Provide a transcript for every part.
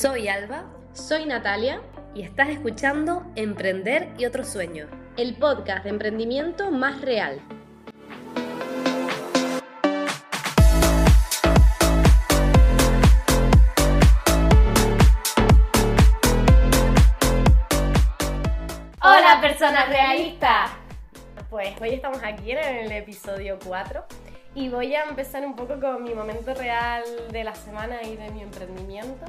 Soy Alba. Soy Natalia. Y estás escuchando Emprender y otro sueño. El podcast de emprendimiento más real. Hola personas realistas. Pues hoy estamos aquí en el episodio 4 y voy a empezar un poco con mi momento real de la semana y de mi emprendimiento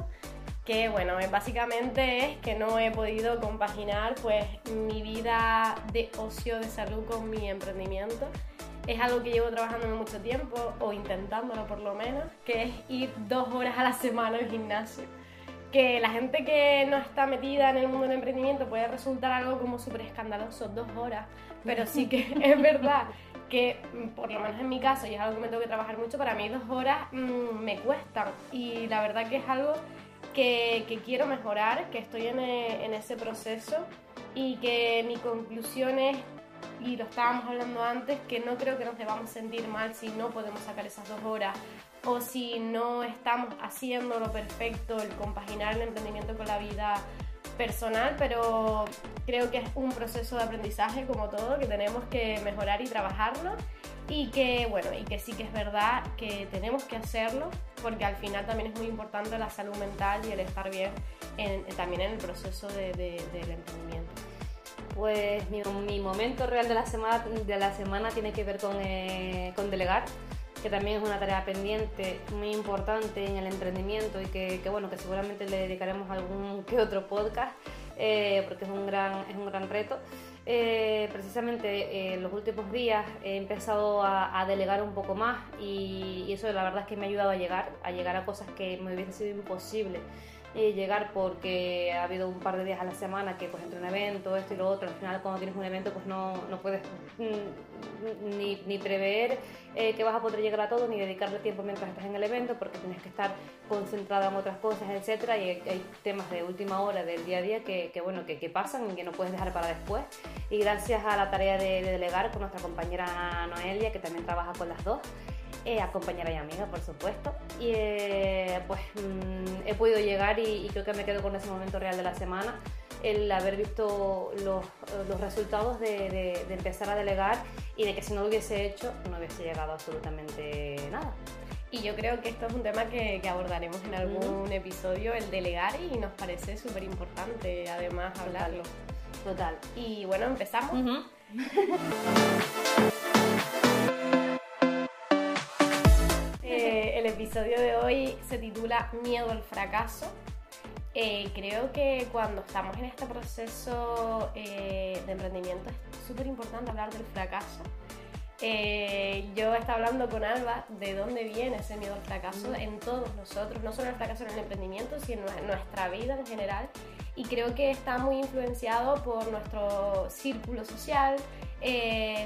que bueno, básicamente es que no he podido compaginar pues mi vida de ocio, de salud con mi emprendimiento. Es algo que llevo trabajando mucho tiempo, o intentándolo por lo menos, que es ir dos horas a la semana al gimnasio. Que la gente que no está metida en el mundo del emprendimiento puede resultar algo como súper escandaloso, dos horas, pero sí que es verdad que, por lo menos en mi caso, y es algo que me tengo que trabajar mucho, para mí dos horas mm, me cuestan. Y la verdad que es algo que, quiero mejorar, que estoy eh, en, ese proceso y que mi conclusión es, y lo estábamos hablando antes, que no creo que nos debamos sentir mal si no podemos sacar esas dos horas o si no estamos haciendo lo perfecto, el compaginar el emprendimiento con la vida personal, pero creo que es un proceso de aprendizaje como todo, que tenemos que mejorar y trabajarlo y que bueno, y que sí que es verdad que tenemos que hacerlo porque al final también es muy importante la salud mental y el estar bien también en el proceso de, del emprendimiento. Pues mi, momento real de la semana, de la semana tiene que ver con, eh, con delegar que también es una tarea pendiente muy importante en el emprendimiento y que, que bueno que seguramente le dedicaremos algún que otro podcast eh, porque es un gran es un gran reto eh, precisamente en eh, los últimos días he empezado a, delegar un poco más y, y, eso la verdad es que me ha ayudado a llegar, a llegar a cosas que me hubiese sido imposible llegar porque ha habido un par de días a la semana que pues entre un evento, esto y lo otro, al final cuando tienes un evento pues no, no puedes mm, ni, ni prever eh, que vas a poder llegar a todo ni dedicarle tiempo mientras estás en el evento porque tienes que estar concentrada en otras cosas, etcétera. Y hay, temas de última hora del día a día que, que bueno, que, que, pasan y que no puedes dejar para después. Y gracias a la tarea de, de delegar con nuestra compañera Noelia que también trabaja con las dos eh, a compañera y amiga, por supuesto. Y eh, pues mm, he podido llegar y, creo que me quedo con ese momento real de la semana, el haber visto los, los resultados de, de, empezar a delegar y de que si no lo hubiese hecho no hubiese llegado absolutamente nada. Y yo creo que esto es un tema que, que abordaremos en algún episodio, el delegar, y nos parece súper importante además hablarlo. Total. Y bueno, empezamos. el episodio de hoy se titula Miedo al fracaso. Eh, creo que cuando estamos en este proceso eh, de emprendimiento es súper importante hablar del fracaso. Eh, yo estaba hablando con Alba de dónde viene ese miedo al fracaso mm. en todos nosotros, no solo el fracaso en el emprendimiento, sino en nuestra vida en general. Y creo que está muy influenciado por nuestro círculo social,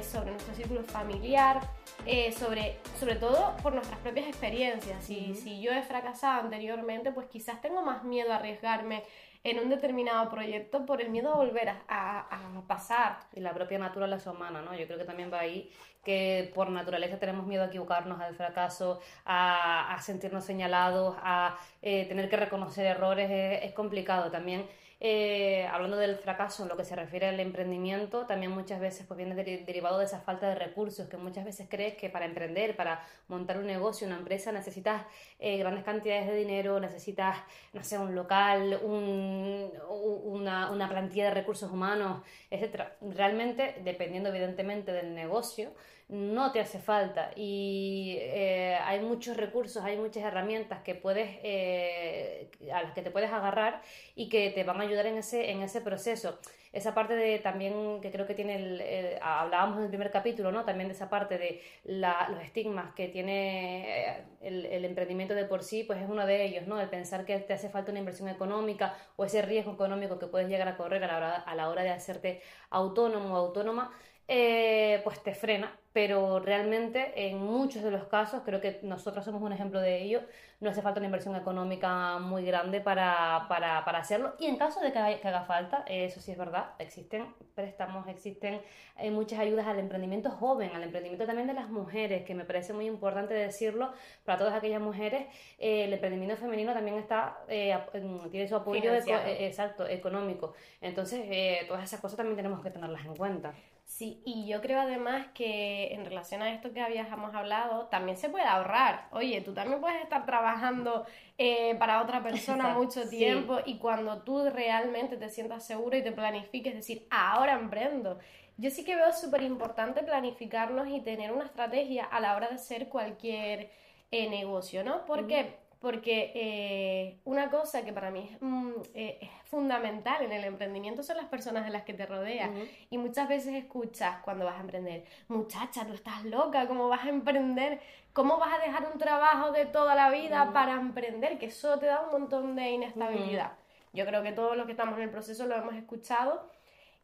sobre nuestro círculo familiar, eh, sobre, sobre todo por nuestras propias experiencias. Si, si yo he fracasado anteriormente, pues quizás tengo más miedo a arriesgarme en un determinado proyecto por el miedo a volver a, a, pasar. Y la propia naturaleza humana, ¿no? Yo creo que también va ahí que por naturaleza tenemos miedo a equivocarnos, al fracaso, a, a sentirnos señalados, a eh, tener que reconocer errores, es, es complicado también eh, hablando del fracaso en lo que se refiere al emprendimiento, también muchas veces pues, viene derivado de esa falta de recursos, que muchas veces crees que para emprender, para montar un negocio, una empresa, necesitas eh, grandes cantidades de dinero, necesitas, no sé, un local, una, una plantilla de recursos humanos, etc. Realmente, dependiendo evidentemente del negocio, no te hace falta y eh, hay muchos recursos, hay muchas herramientas que puedes, eh, a las que te puedes agarrar y que te van a ayudar en ese, en ese proceso. Esa parte de también que creo que tiene, el, hablábamos en el primer capítulo, ¿no? También de esa parte de los estigmas que tiene eh, el, emprendimiento de por sí, pues es uno de ellos, ¿no? El pensar que te hace falta una inversión económica o ese riesgo económico que puedes llegar a correr a la hora, a la hora de hacerte autónomo o autónoma eh, pues te frena, pero realmente en muchos de los casos, creo que nosotros somos un ejemplo de ello, no hace falta una inversión económica muy grande para, para, para hacerlo. Y en caso de que, haga falta, eso sí es verdad, existen préstamos, existen eh, muchas ayudas al emprendimiento joven, al emprendimiento también de las mujeres, que me parece muy importante decirlo para todas aquellas mujeres. Eh, el emprendimiento femenino también está tiene su apoyo exacto, económico. Entonces, todas esas cosas también tenemos que tenerlas en cuenta. Sí, y yo creo además que en relación a esto que habíamos hablado, también se puede ahorrar. Oye, tú también puedes estar trabajando eh, para otra persona mucho tiempo y cuando tú realmente te sientas seguro y te planifiques, decir, ahora emprendo. Yo sí que veo súper importante planificarnos y tener una estrategia a la hora de hacer cualquier eh, negocio, ¿no? Porque porque eh, una cosa que para mí mm, eh, es, fundamental en el emprendimiento son las personas de las que te rodeas. Y muchas veces escuchas cuando vas a emprender, muchacha, tú estás loca, ¿cómo vas a emprender? ¿Cómo vas a dejar un trabajo de toda la vida para emprender? Que eso te da un montón de inestabilidad. Yo creo que todos los que estamos en el proceso lo hemos escuchado.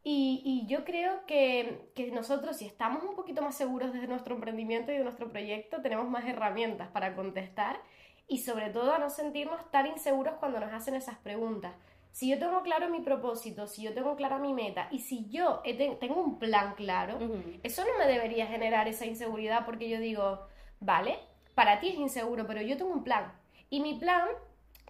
Y, y yo creo que, que, nosotros, si estamos un poquito más seguros de nuestro emprendimiento y de nuestro proyecto, tenemos más herramientas para contestar y sobre todo a no sentirnos tan inseguros cuando nos hacen esas preguntas. Si yo tengo claro mi propósito, si yo tengo clara mi meta y si yo tengo un plan claro, eso no me debería generar esa inseguridad porque yo digo, vale, para ti es inseguro, pero yo tengo un plan. Y mi plan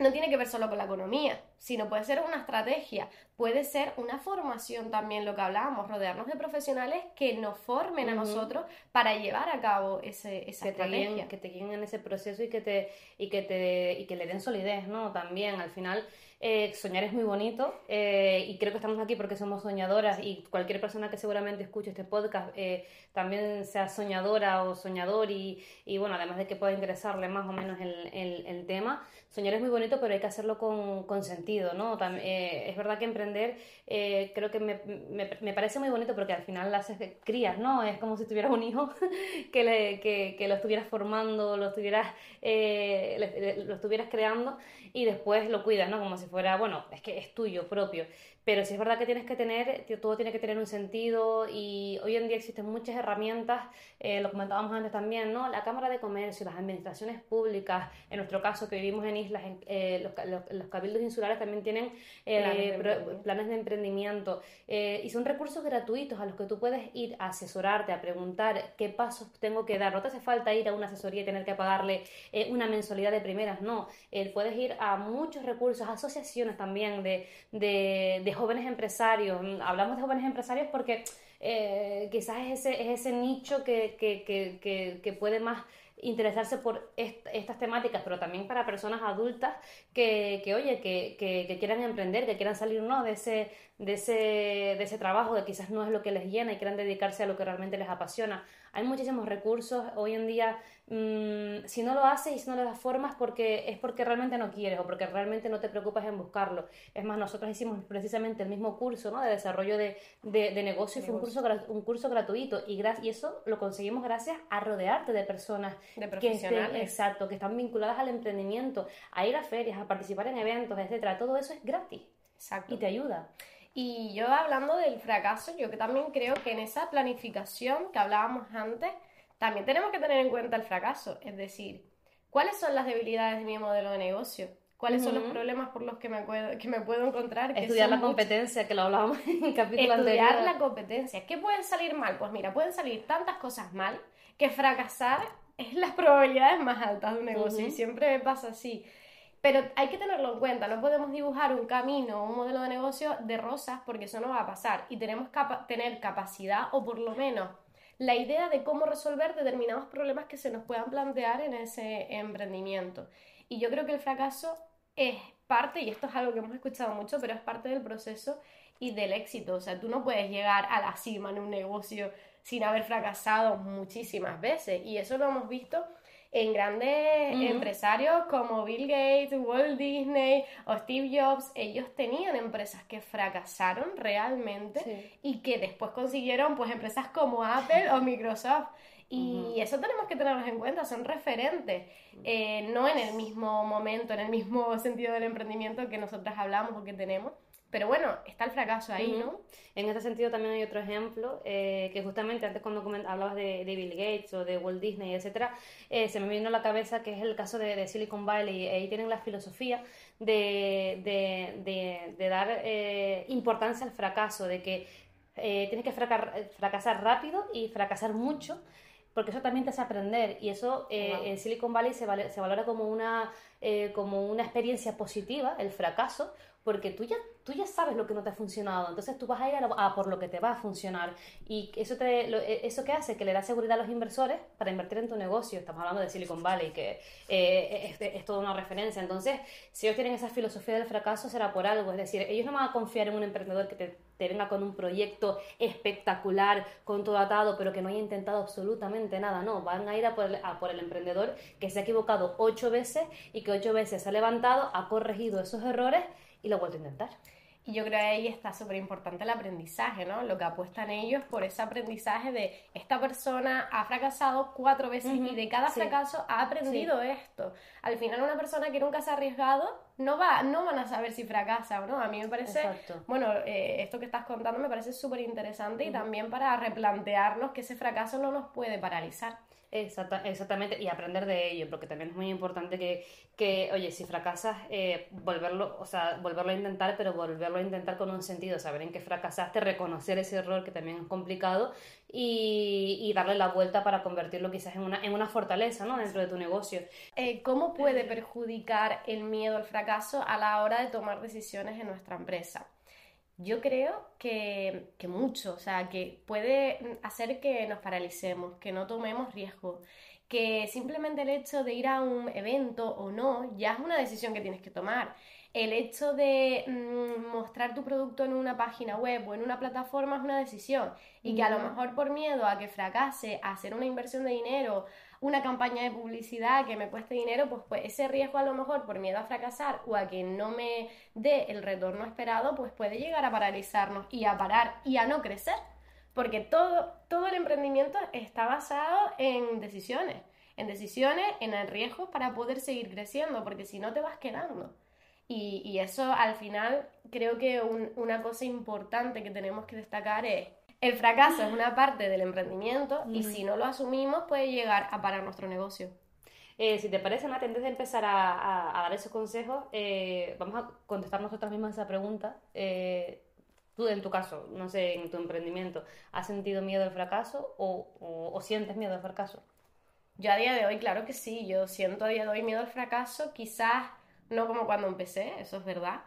no tiene que ver solo con la economía, sino puede ser una estrategia, puede ser una formación también, lo que hablábamos, rodearnos de profesionales que nos formen a nosotros para llevar a cabo ese, esa estrategia. que te guíen en ese proceso y que, te, y, que te, y que le den solidez, ¿no? También, al final, eh, soñar es muy bonito eh, y creo que estamos aquí porque somos soñadoras y cualquier persona que seguramente escuche este podcast eh, también sea soñadora o soñador y, y, bueno, además de que pueda interesarle más o menos el, el, el tema, soñar es muy bonito pero hay que hacerlo con, con sentido, ¿no? es verdad que emprender creo que me, me, me, parece muy bonito porque al final haces crías, ¿no? Es como si tuvieras un hijo que, le, que, que lo estuvieras formando, lo estuvieras, lo estuvieras creando y después lo cuidas, ¿no? Como si fuera, bueno, es que es tuyo propio. Pero sí es verdad que tienes que tener, todo tiene que tener un sentido y hoy en día existen muchas herramientas, eh, lo comentábamos antes también, ¿no? La Cámara de Comercio, las administraciones públicas, en nuestro caso que vivimos en islas, eh, los, cabildos insulares también tienen eh, planes, de emprendimiento y son recursos gratuitos a los que tú puedes ir a asesorarte, a preguntar qué pasos tengo que dar. No te hace falta ir a una asesoría y tener que pagarle una mensualidad de primeras, no. puedes ir a muchos recursos, asociaciones también de, de jóvenes empresarios. Hablamos de jóvenes empresarios porque eh, quizás es ese, es ese nicho que, que, que, que puede más interesarse por estas temáticas, pero también para personas adultas que, que oye, que, que, quieran emprender, que quieran salir ¿no? de, ese, de, ese, de ese trabajo que quizás no es lo que les llena y quieran dedicarse a lo que realmente les apasiona. Hay muchísimos recursos hoy en día. Mmm, si no lo haces y si no le das formas, porque, es porque realmente no quieres o porque realmente no te preocupas en buscarlo. Es más, nosotros hicimos precisamente el mismo curso ¿no? de desarrollo de, de, negocio y fue un curso, un curso gratuito y, y eso lo conseguimos gracias a rodearte de personas de profesionales. Que exacto, que están vinculadas al emprendimiento, a ir a ferias, a participar en eventos, etcétera. Todo eso es gratis. Exacto. Y te ayuda. Y yo hablando del fracaso, yo que también creo que en esa planificación que hablábamos antes, también tenemos que tener en cuenta el fracaso. Es decir, ¿cuáles son las debilidades de mi modelo de negocio? ¿Cuáles son los problemas por los que me puedo, que me puedo encontrar? Estudiar la competencia, que lo hablábamos en el capítulo anterior. Estudiar la competencia. ¿Qué pueden salir mal? Pues mira, pueden salir tantas cosas mal que fracasar es las probabilidades más altas de un negocio y siempre pasa así. Pero hay que tenerlo en cuenta, no podemos dibujar un camino, un modelo de negocio de rosas porque eso no va a pasar y tenemos que tener capacidad o por lo menos la idea de cómo resolver determinados problemas que se nos puedan plantear en ese emprendimiento. Y yo creo que el fracaso es parte, y esto es algo que hemos escuchado mucho, pero es parte del proceso y del éxito. O sea, tú no puedes llegar a la cima en un negocio sin haber fracasado muchísimas veces. Y eso lo hemos visto en grandes empresarios como Bill Gates, Walt Disney o Steve Jobs. Ellos tenían empresas que fracasaron realmente y que después consiguieron pues empresas como Apple o Microsoft. Y eso tenemos que tenerlos en cuenta, son referentes, eh, no en el mismo momento, en el mismo sentido del emprendimiento que nosotros hablamos o que tenemos, Pero bueno, está el fracaso ahí, ¿no? En este sentido también hay otro ejemplo, eh, que justamente antes cuando hablabas de, Bill Gates o de Walt Disney, etcétera, eh, se me vino a la cabeza que es el caso de, Silicon Valley. Ahí tienen la filosofía de, de dar eh, importancia al fracaso, de que tienes que fracasar rápido y fracasar mucho porque eso también te hace aprender y eso en Silicon Valley se, se valora como una, como una experiencia positiva, el fracaso, porque tú ya, tú ya sabes lo que no te ha funcionado, entonces tú vas a ir a, por lo que te va a funcionar. Y eso, te, e, eso que hace, que le da seguridad a los inversores para invertir en tu negocio. Estamos hablando de Silicon Valley, que eh, es, toda una referencia. Entonces, si ellos tienen esa filosofía del fracaso, será por algo. Es decir, ellos no van a confiar en un emprendedor que te, te venga con un proyecto espectacular, con todo atado, pero que no haya intentado absolutamente nada. No, van a ir a por, el, a por el emprendedor que se ha equivocado ocho veces y que ocho veces se ha levantado, ha corregido esos errores y lo vuelto a intentar. Y yo creo que ahí está súper importante el aprendizaje, ¿no? Lo que apuestan ellos por ese aprendizaje de esta persona ha fracasado cuatro veces y de cada fracaso ha aprendido esto. Al final una persona que nunca se ha arriesgado no va, no van a saber si fracasa o no. A mí me parece, bueno, eh, esto que estás contando me parece súper interesante y también para replantearnos que ese fracaso no nos puede paralizar. Exactamente, y aprender de ello, porque también es muy importante que, que oye, si fracasas, eh, volverlo, o sea, volverlo a intentar, pero volverlo a intentar con un sentido, saber en qué fracasaste, reconocer ese error que también es complicado y, y darle la vuelta para convertirlo quizás en una, en una fortaleza, ¿no? Dentro de tu negocio. Eh, ¿Cómo puede perjudicar el miedo al fracaso a la hora de tomar decisiones en nuestra empresa? Yo creo que, mucho, o sea, que puede hacer que nos paralicemos, que no tomemos riesgo, que simplemente el hecho de ir a un evento o no ya es una decisión que tienes que tomar. El hecho de mm, mostrar tu producto en una página web o en una plataforma es una decisión y que a lo mejor por miedo a que fracase, a hacer una inversión de dinero, una campaña de publicidad que me cueste dinero, pues, pues ese riesgo a lo mejor por miedo a fracasar o a que no me dé el retorno esperado, pues puede llegar a paralizarnos y a parar y a no crecer. Porque todo, todo el emprendimiento está basado en decisiones, en decisiones, en el riesgo para poder seguir creciendo, porque si no te vas quedando. Y, eso al final creo que una cosa importante que tenemos que destacar es el fracaso es una parte del emprendimiento y si no lo asumimos puede llegar a parar nuestro negocio. Eh, si te parece, Nati, antes de empezar a, dar esos consejos, eh, vamos a contestar nosotras mismas esa pregunta. Eh, tú, en tu caso, no sé, en tu emprendimiento, ¿has sentido miedo al fracaso o, sientes miedo al fracaso? Yo a día de hoy, claro que sí, yo siento a día de hoy miedo al fracaso, quizás no como cuando empecé, eso es verdad.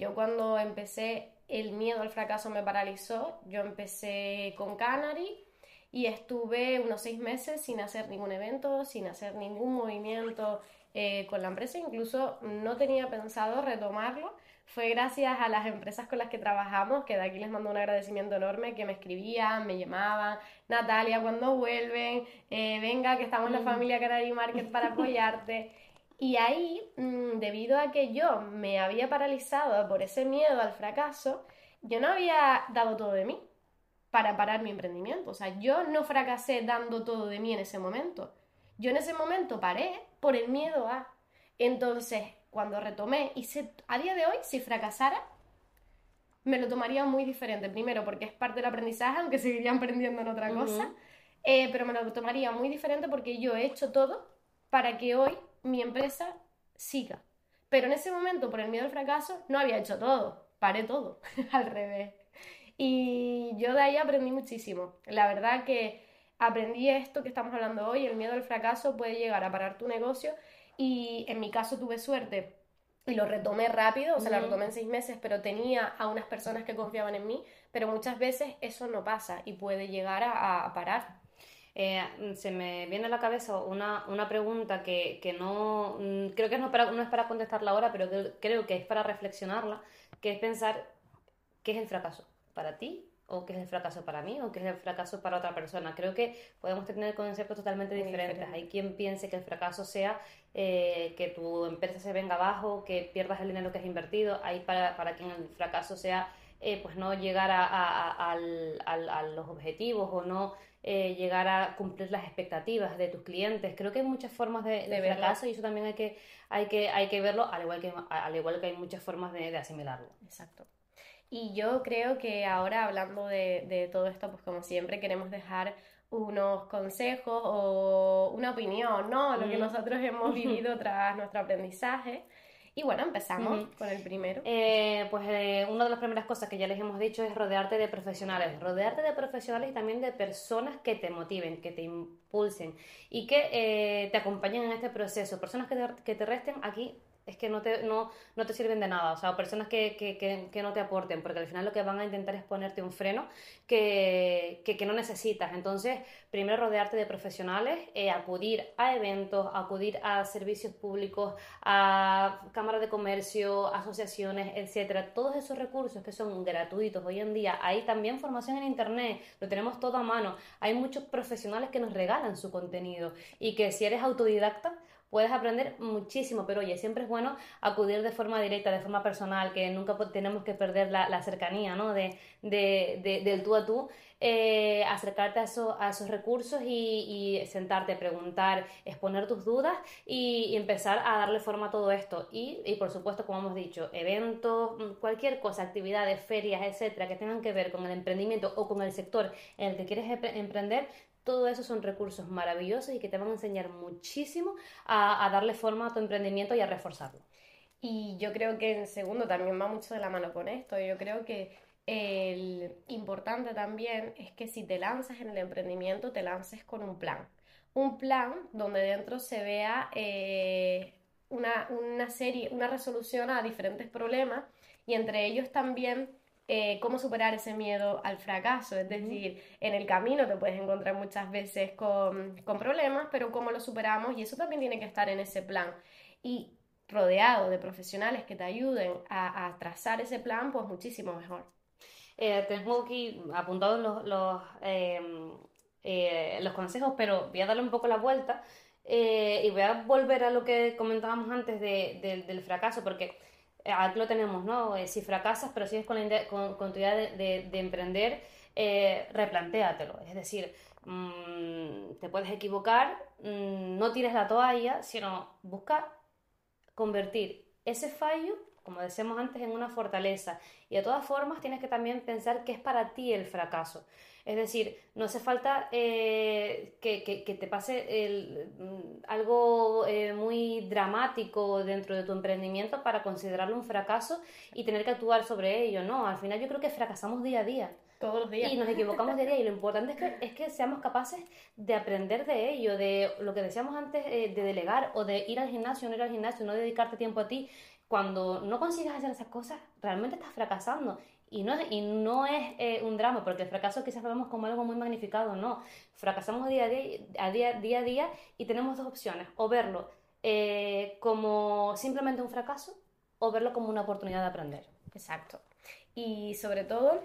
yo cuando empecé el miedo al fracaso me paralizó. Yo empecé con Canary y estuve unos seis meses sin hacer ningún evento, sin hacer ningún movimiento eh, con la empresa. Incluso no tenía pensado retomarlo. Fue gracias a las empresas con las que trabajamos, que de aquí les mando un agradecimiento enorme, que me escribían, me llamaban, Natalia, cuando vuelven? Eh, venga, que estamos en la mm. familia Canary Market para apoyarte. Y ahí, mm, debido a que yo me había paralizado por ese miedo al fracaso, yo no había dado todo de mí para parar mi emprendimiento. O sea, yo no fracasé dando todo de mí en ese momento. Yo en ese momento paré por el miedo a. Entonces, cuando retomé, y a día de hoy, si fracasara, me lo tomaría muy diferente. Primero, porque es parte del aprendizaje, aunque seguiría aprendiendo en otra cosa. Eh, pero me lo tomaría muy diferente porque yo he hecho todo para que hoy mi empresa siga. Pero en ese momento, por el miedo al fracaso, no había hecho todo, paré todo, al revés. Y yo de ahí aprendí muchísimo. La verdad que aprendí esto que estamos hablando hoy, el miedo al fracaso puede llegar a parar tu negocio y en mi caso tuve suerte y lo retomé rápido, o sea, lo retomé en seis meses, pero tenía a unas personas que confiaban en mí, pero muchas veces eso no pasa y puede llegar a parar. Eh, se me viene a la cabeza una, una pregunta que, que no mm, creo que no es, para, no es para contestarla ahora, pero creo que es para reflexionarla, que es pensar qué es el fracaso para ti o qué es el fracaso para mí o qué es el fracaso para otra persona. Creo que podemos tener conceptos totalmente diferentes. Hay quien piense que el fracaso sea eh, que tu empresa se venga abajo, que pierdas el dinero que has invertido. Hay para, para quien el fracaso sea eh, pues no llegar a, a, a, los objetivos o no eh, llegar a cumplir las expectativas de tus clientes. Creo que hay muchas formas de, de, fracaso y eso también hay que, hay que, hay que verlo, al igual que, al igual que hay muchas formas de, de asimilarlo. Exacto. Y yo creo que ahora hablando de, de, todo esto, pues como siempre queremos dejar unos consejos o una opinión, ¿no? Lo que nosotros hemos vivido tras nuestro aprendizaje. Y bueno, empezamos con el primero. Eh, pues eh, una de las primeras cosas que ya les hemos dicho es rodearte de profesionales. Rodearte de profesionales y también de personas que te motiven, que te impulsen y que eh, te acompañen en este proceso. Personas que te, que te resten aquí es que no te, no, no te sirven de nada, o sea, personas que, que, que, no te aporten, porque al final lo que van a intentar es ponerte un freno que, no necesitas. Entonces, primero rodearte de profesionales, eh, acudir a eventos, acudir a servicios públicos, a cámaras de comercio, asociaciones, etcétera. Todos esos recursos que son gratuitos hoy en día, hay también formación en internet, lo tenemos todo a mano. Hay muchos profesionales que nos regalan su contenido y que si eres autodidacta, puedes aprender muchísimo, pero oye, siempre es bueno acudir de forma directa, de forma personal, que nunca tenemos que perder la, cercanía, ¿no? De, de, del tú a tú, eh, acercarte a, esos recursos y, sentarte, preguntar, exponer tus dudas y, empezar a darle forma a todo esto. Y, y, por supuesto, como hemos dicho, eventos, cualquier cosa, actividades, ferias, etcétera, que tengan que ver con el emprendimiento o con el sector en el que quieres emprender, todo eso son recursos maravillosos y que te van a enseñar muchísimo a, darle forma a tu emprendimiento y a reforzarlo. Y yo creo que en segundo también va mucho de la mano con esto. Yo creo que el importante también es que si te lanzas en el emprendimiento, te lances con un plan. Un plan donde dentro se vea eh, una, una serie, una resolución a diferentes problemas y entre ellos también eh, cómo superar ese miedo al fracaso. Es decir, en el camino te puedes encontrar muchas veces con, problemas, pero cómo lo superamos y eso también tiene que estar en ese plan. Y rodeado de profesionales que te ayuden a, trazar ese plan, pues muchísimo mejor. Eh, tengo aquí apuntados los, los, em, eh, los consejos, pero voy a darle un poco la vuelta y voy a volver a lo que comentábamos antes del fracaso, porque eh, aquí lo tenemos, ¿no? Eh, si fracasas, pero sigues con, con, tu idea de, emprender, eh, replantéatelo. Es decir, mm, te puedes equivocar, mm, no tires la toalla, sino busca convertir ese fallo, como decíamos antes, en una fortaleza. Y de todas formas, tienes que también pensar que es para ti el fracaso. Es decir, no hace falta eh, que, te pase mm, algo eh, muy dramático dentro de tu emprendimiento para considerarlo un fracaso y tener que actuar sobre ello. No, al final yo creo que fracasamos día a día. Todos los días. Y nos equivocamos día a día. Y lo importante es que, es que seamos capaces de aprender de ello, de lo que decíamos antes, eh, de delegar o de ir al gimnasio, no ir al gimnasio, no dedicarte tiempo a ti. Cuando no consigas hacer esas cosas, realmente estás fracasando. Y no, y no es eh, un drama, porque el fracaso quizás lo vemos como algo muy magnificado, no. Fracasamos día a día, a día, día, a día y tenemos dos opciones, o verlo eh, como simplemente un fracaso o verlo como una oportunidad de aprender. Exacto. Y sobre todo,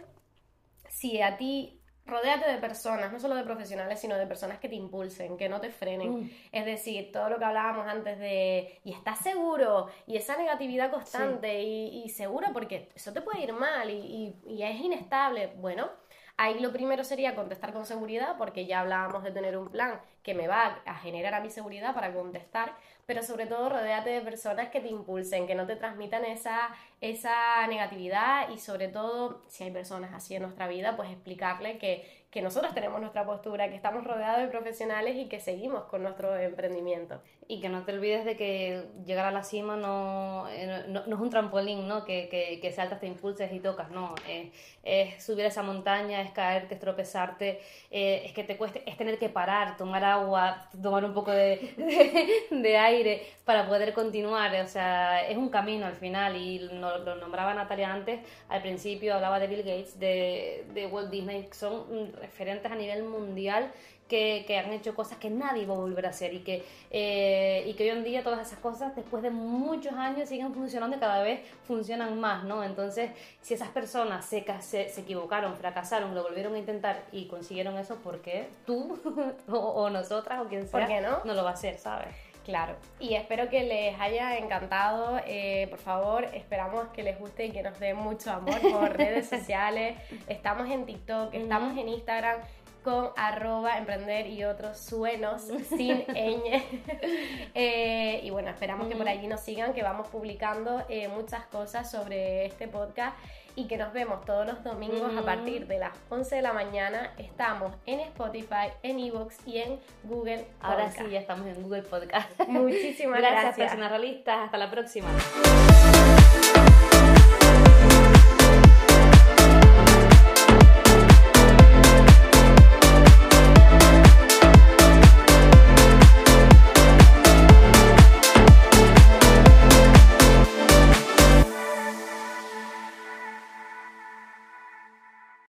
si a ti Rodéate de personas, no solo de profesionales, sino de personas que te impulsen, que no te frenen. Mm. Es decir, todo lo que hablábamos antes de, y estás seguro, y esa negatividad constante, y, seguro porque eso te puede ir mal y, y, es inestable. Bueno, ahí lo primero sería contestar con seguridad, porque ya hablábamos de tener un plan que me va a generar a mi seguridad para contestar, pero sobre todo rodéate de personas que te impulsen, que no te transmitan esa, esa negatividad y sobre todo, si hay personas así en nuestra vida, pues explicarle que, que nosotros tenemos nuestra postura, que estamos rodeados de profesionales y que seguimos con nuestro emprendimiento. Y que no te olvides de que llegar a la cima no, eh, no, es un trampolín, ¿no? Que, que, que, saltas, te impulses y tocas, no. es subir esa montaña, es caerte, es tropezarte, eh, es que te cueste, es tener que parar, tomar agua, tomar un poco de, de, de aire para poder continuar. O sea, es un camino al final y lo nombraba Natalia antes, al principio hablaba de Bill Gates, de, de Walt Disney, son referentes a nivel mundial que, que, han hecho cosas que nadie va a volver a hacer y que, eh, y que hoy en día todas esas cosas después de muchos años siguen funcionando y cada vez funcionan más, ¿no? Entonces, si esas personas se, se, se equivocaron, fracasaron, lo volvieron a intentar y consiguieron eso, ¿por qué tú o, nosotras o quien sea no? no lo va a hacer, ¿sabes? Claro, y espero que les haya encantado. Eh, por favor, esperamos que les guste y que nos den mucho amor por redes sociales. Estamos en TikTok, estamos en Instagram. Con arroba emprender y otros suenos sin ñ. Eh, y bueno, esperamos que por allí nos sigan, que vamos publicando eh, muchas cosas sobre este podcast y que nos vemos todos los domingos a partir de las 11 de la mañana. Estamos en Spotify, en Evox y en Google Podcast. Ahora sí, ya estamos en Google Podcast. Muchísimas gracias. Gracias, personas realistas. Hasta la próxima.